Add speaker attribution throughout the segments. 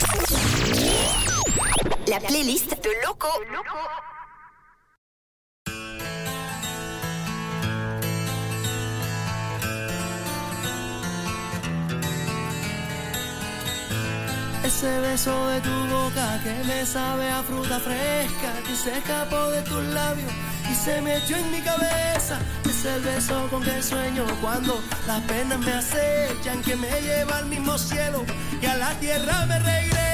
Speaker 1: Rouge.
Speaker 2: La playlist de Loco.
Speaker 3: Ese beso de tu boca que me sabe a fruta fresca, que se escapó de tus labios y se metió en mi cabeza. Es beso con que sueño cuando las penas me acechan, que me lleva al mismo cielo y a la tierra me regresa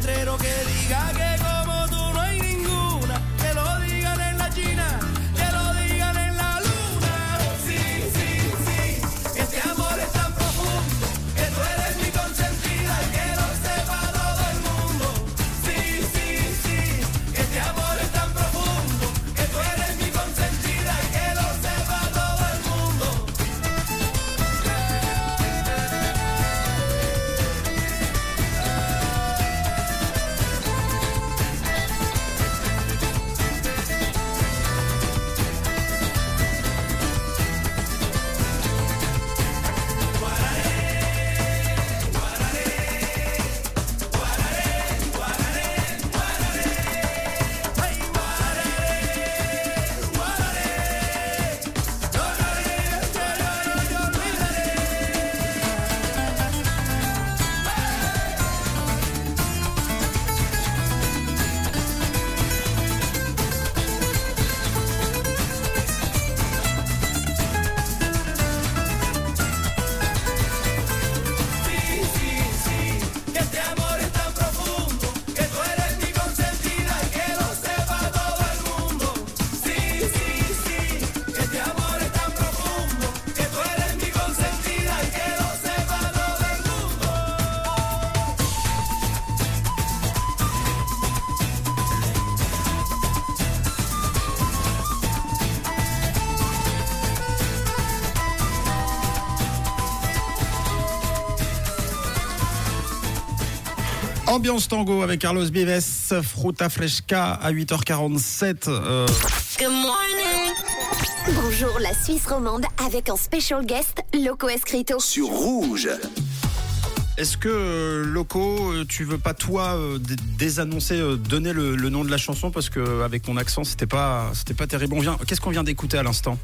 Speaker 3: letrero que diga que
Speaker 1: Ambiance tango avec Carlos Vives, Fruta Fresca à 8h47. euh,
Speaker 2: Good morning. Bonjour la Suisse romande avec un special guest Loco Escrito.
Speaker 4: Sur Rouge.
Speaker 1: Est-ce que euh, Loco, euh, tu veux pas toi euh, dé- désannoncer, donner le, le nom de la chanson? Parce que avec ton accent c'était pas c'était pas terrible. On vient, qu'est-ce qu'on vient d'écouter à l'instant?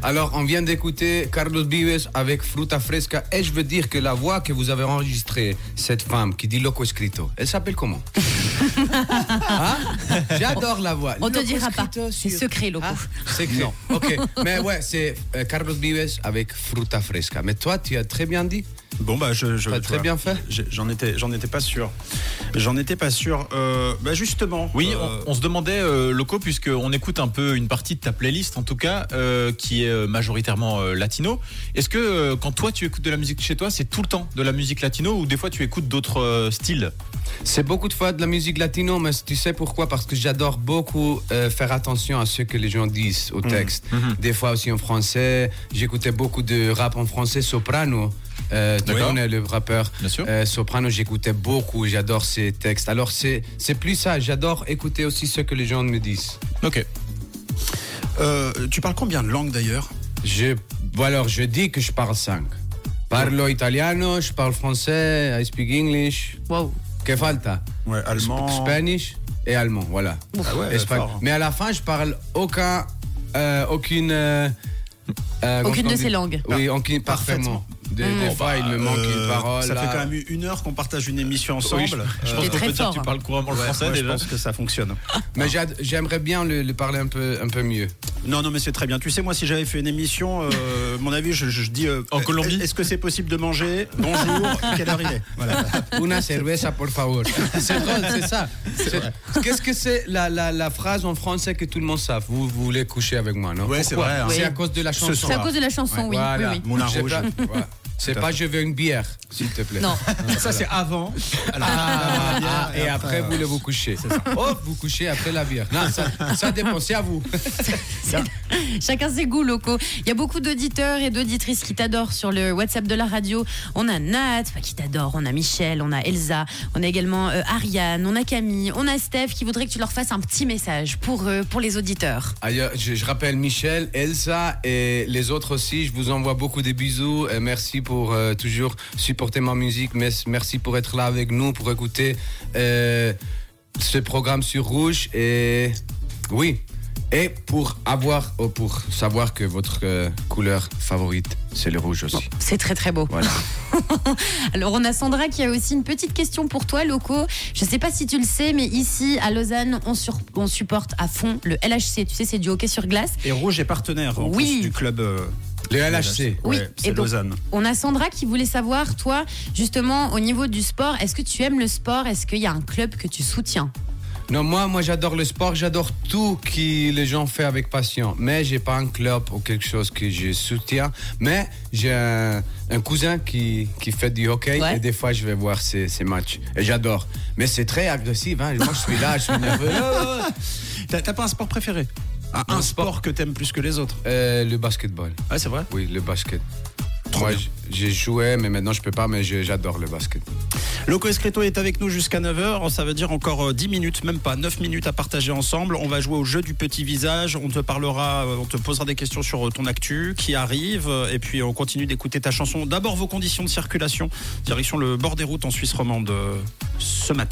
Speaker 5: Alors, on vient d'écouter Carlos Vives avec Fruta Fresca et je veux dire que la voix que vous avez enregistrée, cette femme qui dit Loco Escrito, elle s'appelle comment? Hein? J'adore la voix.
Speaker 6: On te dira pas. C'est secret, Loco.
Speaker 5: Ah, secret. Ok. Mais ouais, c'est Carlos Vives avec Fruta Fresca. Mais toi, tu as très bien dit.
Speaker 1: Bon bah je,
Speaker 5: très
Speaker 1: vois,
Speaker 5: bien fait.
Speaker 1: J'en étais, j'en étais pas sûr. J'en étais pas sûr. Euh, bah justement.
Speaker 4: Oui,
Speaker 1: euh,
Speaker 4: on, on se demandait, euh, Loco, puisqu'on écoute un peu une partie de ta playlist, en tout cas, euh, qui est euh, majoritairement euh, latino. Est-ce que euh, quand toi tu écoutes de la musique chez toi, c'est tout le temps de la musique latino ou des fois tu écoutes d'autres euh, styles?
Speaker 5: C'est beaucoup de fois de la musique latino, mais tu sais pourquoi? Parce que j'adore beaucoup euh, faire attention à ce que les gens disent au texte. Des fois aussi en français. J'écoutais beaucoup de rap en français, Soprano. Euh, tu connais le rappeur
Speaker 4: Bien sûr.
Speaker 5: Euh, Soprano, j'écoutais beaucoup, j'adore ses textes. Alors c'est c'est plus ça, j'adore écouter aussi ce que les gens me disent.
Speaker 4: Ok.
Speaker 1: euh, tu parles combien de langues d'ailleurs?
Speaker 5: Je, bon alors, je dis que je parle cinq. Parlo italiano, je parle français, I speak English.
Speaker 6: Wow.
Speaker 5: Que falta?
Speaker 1: Ouais, allemand.
Speaker 5: Spanish et allemand, voilà.
Speaker 1: Ah ouais.
Speaker 5: Mais à la fin, je parle aucun, euh, aucune.
Speaker 6: Aucune de ces langues.
Speaker 5: Oui, aucune, parfaitement. Des, des fois, il me manque
Speaker 1: Euh,
Speaker 5: une parole.
Speaker 1: Ça
Speaker 5: là.
Speaker 1: fait quand même une heure qu'on partage une émission
Speaker 4: Oui,
Speaker 1: ensemble.
Speaker 4: je, je
Speaker 1: Euh,
Speaker 4: pense qu'on peut dire
Speaker 6: fort,
Speaker 4: que tu
Speaker 6: hein.
Speaker 4: parles couramment le
Speaker 1: ouais,
Speaker 4: français
Speaker 1: je pense que ça fonctionne.
Speaker 5: Mais j'aimerais bien le, le parler un peu, un peu mieux.
Speaker 1: Non, non, mais c'est très bien. Tu sais, moi, si j'avais fait une émission, euh, mon avis, je, je dis. euh,
Speaker 4: En Colombie
Speaker 1: Est-ce que c'est possible de manger Bonjour, quelle heure il est Voilà.
Speaker 5: Una cerveza, por favor. C'est drôle, c'est ça. Qu'est-ce que c'est la, la, la phrase en français que tout le monde sait vous, vous voulez coucher avec moi, non?
Speaker 1: Ouais, c'est vrai, hein.
Speaker 5: C'est à cause de la chanson.
Speaker 6: C'est à cause de la chanson, oui.
Speaker 5: Voilà.
Speaker 6: oui, oui.
Speaker 1: Moulin Rouge.
Speaker 5: pas- voilà. C'est pas je veux une bière, s'il te plaît.
Speaker 6: Non.
Speaker 1: Ça, c'est avant. Alors,
Speaker 5: Ah,
Speaker 1: la bière,
Speaker 5: et après, vous voulez vous coucher. Oh, vous couchez après la bière. Non, ça, ça dépend, c'est à vous.
Speaker 6: Chacun ses goûts locaux. Il y a beaucoup d'auditeurs et d'auditrices qui t'adorent sur le WhatsApp de la radio. On a Nat qui t'adore, on a Michel, on a Elsa, on a également euh, Ariane, on a Camille, on a Steph qui voudrait que tu leur fasses un petit message pour, eux, pour les auditeurs.
Speaker 5: Ailleurs, je, je rappelle Michel, Elsa et les autres aussi. Je vous envoie beaucoup de bisous. Et merci pour euh, toujours supporter ma musique. Merci pour être là avec nous, pour écouter euh, ce programme sur Rouge. Et oui. Et pour avoir, oh, pour savoir que votre euh, couleur favorite, c'est le rouge aussi.
Speaker 6: C'est très très beau.
Speaker 5: Voilà.
Speaker 6: Alors on a Sandra qui a aussi une petite question pour toi, Loco. Je sais pas si tu le sais, mais ici à Lausanne, on, sur- on supporte à fond le LHC. Tu sais, c'est du hockey sur glace.
Speaker 1: Et Rouge est partenaire en
Speaker 6: Oui.
Speaker 1: plus du club. euh,
Speaker 5: Le LHC.
Speaker 6: Oui,
Speaker 1: ouais, c'est Lausanne.
Speaker 6: On a Sandra qui voulait savoir, toi, justement, au niveau du sport, est-ce que tu aimes le sport? Est-ce qu'il y a un club que tu soutiens?
Speaker 5: Non, moi, moi j'adore le sport, j'adore tout que les gens font avec passion. Mais j'ai pas un club ou quelque chose que je soutiens. Mais j'ai un, un cousin qui, qui fait du hockey
Speaker 6: Ouais.
Speaker 5: et des fois je vais voir ses, ses matchs. Et j'adore. Mais c'est très agressif. Hein. Moi je suis là, je suis nerveux.
Speaker 1: T'as pas un sport préféré? Un, un
Speaker 5: Un
Speaker 1: sport
Speaker 5: sport.
Speaker 1: que t'aimes plus que les autres
Speaker 5: Euh, le basketball.
Speaker 1: Ouais, c'est vrai?
Speaker 5: Oui, le basket.
Speaker 1: Trop
Speaker 5: Moi j'ai joué, mais maintenant je peux pas, mais j'adore le basket.
Speaker 1: Loco Escrito est avec nous jusqu'à 9h. Ça veut dire encore euh, 10 minutes, même pas 9 minutes à partager ensemble. On va jouer au jeu du petit visage. On te parlera, euh, on te posera des questions sur euh, ton actu qui arrive. euh, Et puis on continue d'écouter ta chanson. D'abord vos conditions de circulation. Direction le bord des routes en Suisse romande euh, ce matin.